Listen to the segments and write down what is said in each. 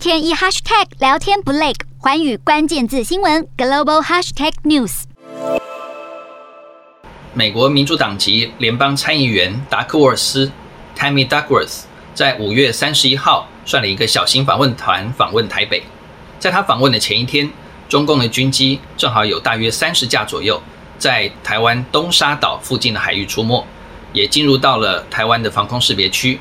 天一 hashtag 聊天不累，环宇关键字新闻 global hashtag news。美国民主党籍联邦参议员达克沃斯 （Tammy Duckworth） 在五月三十一号率领一个小型访问团访问台北。在他访问的前一天，中共的军机正好有大约三十架左右，在台湾东沙岛附近的海域出没，也进入到了台湾的防空识别区。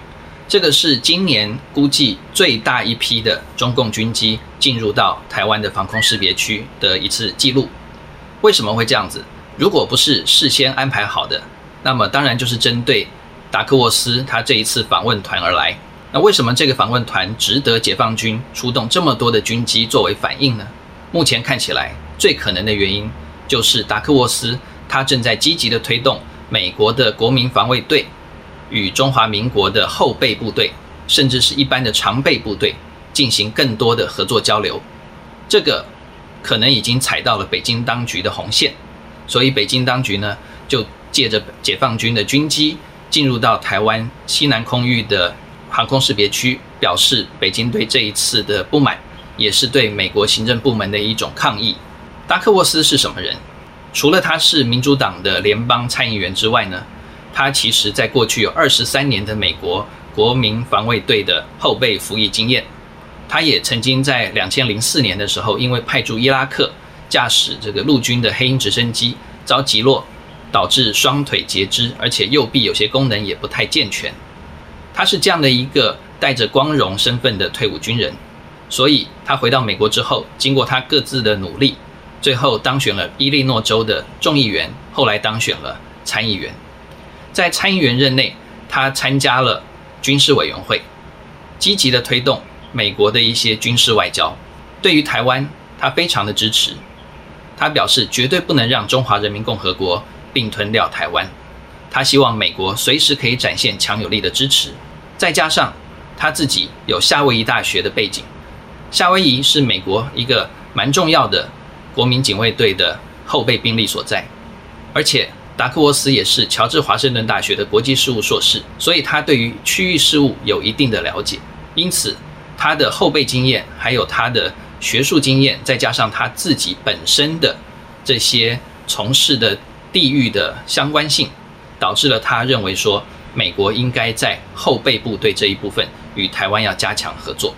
这个是今年估计最大一批的中共军机进入到台湾的防空识别区的一次记录。为什么会这样子？如果不是事先安排好的，那么当然就是针对达克沃斯他这一次访问团而来。那为什么这个访问团值得解放军出动这么多的军机作为反应呢？目前看起来最可能的原因就是达克沃斯他正在积极地推动美国的国民防卫队与中华民国的后备部队，甚至是一般的常备部队进行更多的合作交流。这个可能已经踩到了北京当局的红线。所以，北京当局呢，就借着解放军的军机进入到台湾西南空域的航空识别区，表示北京对这一次的不满，也是对美国行政部门的一种抗议。达克沃斯是什么人？除了他是民主党的联邦参议员之外呢，他其实在过去有二十三年的美国国民防卫队的后备服役经验。他也曾经在两千零四年的时候，因为派驻伊拉克。驾驶这个陆军的黑鹰直升机遭击落，导致双腿截肢，而且右臂有些功能也不太健全。他是这样的一个带着光荣身份的退伍军人，所以他回到美国之后，经过他各自的努力，最后当选了伊利诺州的众议员，后来当选了参议员。在参议员任内，他参加了军事委员会，积极的推动美国的一些军事外交。对于台湾，他非常的支持。他表示绝对不能让中华人民共和国并吞掉台湾，他希望美国随时可以展现强有力的支持。再加上他自己有夏威夷大学的背景，夏威夷是美国一个蛮重要的国民警卫队的后备兵力所在，而且达克沃斯也是乔治华盛顿大学的国际事务硕士，所以他对于区域事务有一定的了解，因此他的后备经验还有他的。学术经验，再加上他自己本身的这些从事的地域的相关性，导致了他认为说，美国应该在后备部队这一部分与台湾要加强合作。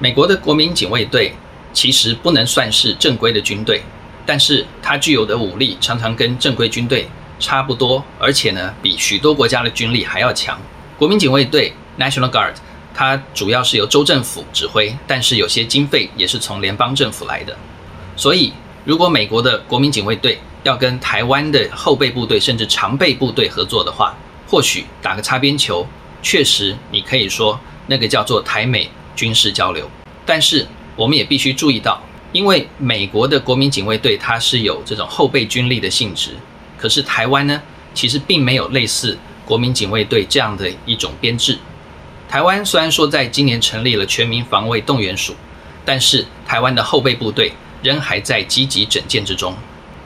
美国的国民警卫队其实不能算是正规的军队，但是它具有的武力常常跟正规军队差不多，而且呢，比许多国家的军力还要强。国民警卫队 （National Guard）。它主要是由州政府指挥，但是有些经费也是从联邦政府来的。所以，如果美国的国民警卫队要跟台湾的后备部队甚至常备部队合作的话，或许打个擦边球，确实你可以说那个叫做台美军事交流。但是，我们也必须注意到，因为美国的国民警卫队它是有这种后备军力的性质，可是台湾呢，其实并没有类似国民警卫队这样的一种编制。台湾虽然说在今年成立了全民防卫动员署，但是台湾的后备部队仍还在积极整建之中。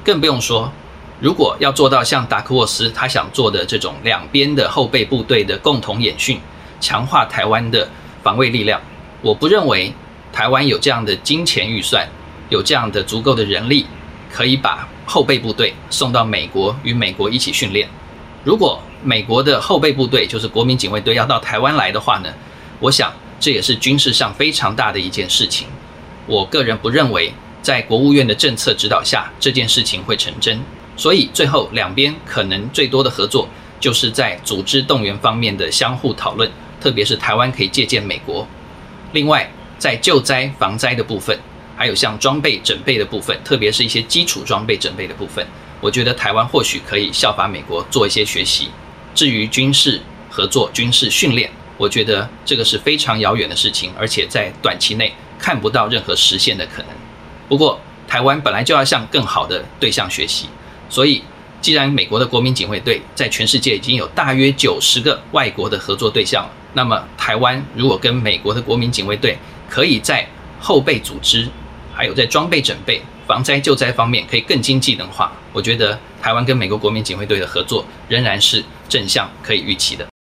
更不用说，如果要做到像达克沃斯他想做的这种两边的后备部队的共同演训，强化台湾的防卫力量，我不认为台湾有这样的金钱预算，有这样的足够的人力，可以把后备部队送到美国与美国一起训练。如果美国的后备部队就是国民警卫队要到台湾来的话呢，我想这也是军事上非常大的一件事情。我个人不认为在国务院的政策指导下这件事情会成真，所以最后两边可能最多的合作就是在组织动员方面的相互讨论，特别是台湾可以借鉴美国。另外，在救灾防灾的部分，还有像装备整备的部分，特别是一些基础装备整备的部分。我觉得台湾或许可以效法美国做一些学习。至于军事合作、军事训练，我觉得这个是非常遥远的事情，而且在短期内看不到任何实现的可能。不过，台湾本来就要向更好的对象学习，所以既然美国的国民警卫队在全世界已经有大约九十个外国的合作对象了，那么台湾如果跟美国的国民警卫队可以在后备组织，还有在装备准备。防灾救灾方面可以更经济能化，我觉得台湾跟美国国民警卫队的合作仍然是正向可以预期的。